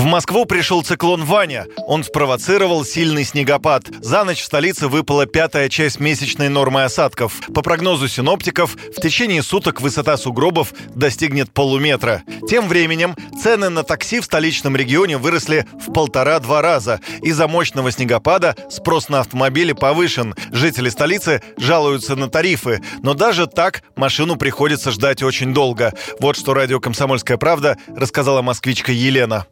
В Москву пришел циклон Ваня. Он спровоцировал сильный снегопад. За ночь в столице выпала пятая часть месячной нормы осадков. По прогнозу синоптиков, в течение суток высота сугробов достигнет полуметра. Тем временем цены на такси в столичном регионе выросли в полтора-два раза. Из-за мощного снегопада спрос на автомобили повышен. Жители столицы жалуются на тарифы. Но даже так машину приходится ждать очень долго. Вот что радио «Комсомольская правда» рассказала москвичка Елена.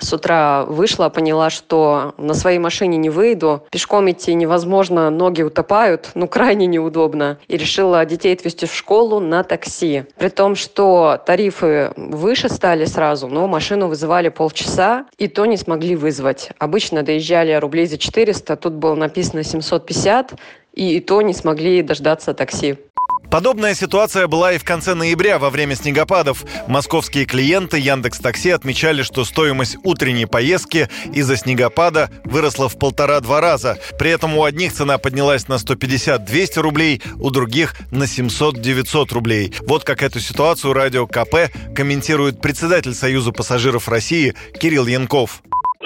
С утра вышла, поняла, что на своей машине не выйду. Пешком идти невозможно, ноги утопают, ну крайне неудобно. И решила детей отвезти в школу на такси. При том, что тарифы выше стали сразу, но машину вызывали полчаса, и то не смогли вызвать. Обычно доезжали рублей за 400, тут было написано 750, и то не смогли дождаться такси. Подобная ситуация была и в конце ноября во время снегопадов. Московские клиенты Яндекс Такси отмечали, что стоимость утренней поездки из-за снегопада выросла в полтора-два раза. При этом у одних цена поднялась на 150-200 рублей, у других на 700-900 рублей. Вот как эту ситуацию радио КП комментирует председатель Союза пассажиров России Кирилл Янков.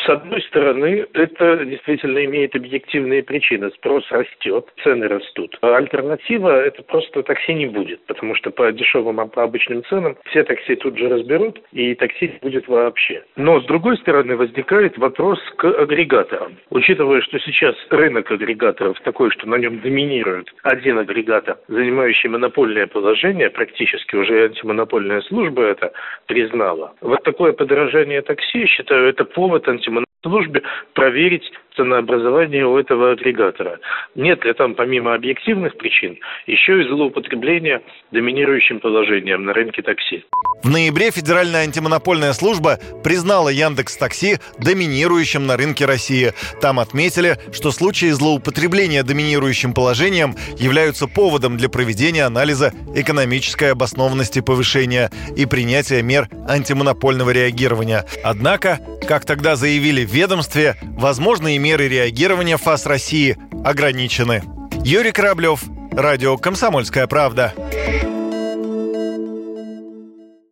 С одной стороны, это действительно имеет объективные причины. Спрос растет, цены растут. Альтернатива – это просто такси не будет, потому что по дешевым, по обычным ценам все такси тут же разберут, и такси не будет вообще. Но, с другой стороны, возникает вопрос к агрегаторам. Учитывая, что сейчас рынок агрегаторов такой, что на нем доминирует один агрегатор, занимающий монопольное положение, практически уже антимонопольная служба это признала. Вот такое подорожание такси, считаю, это повод антимонопольной службе проверить ценообразование у этого агрегатора. Нет ли там помимо объективных причин еще и злоупотребление доминирующим положением на рынке такси. В ноябре Федеральная антимонопольная служба признала Яндекс Такси доминирующим на рынке России. Там отметили, что случаи злоупотребления доминирующим положением являются поводом для проведения анализа экономической обоснованности повышения и принятия мер антимонопольного реагирования. Однако, как тогда заявили в ведомстве, возможные меры реагирования ФАС России ограничены. Юрий Кораблев, Радио «Комсомольская правда».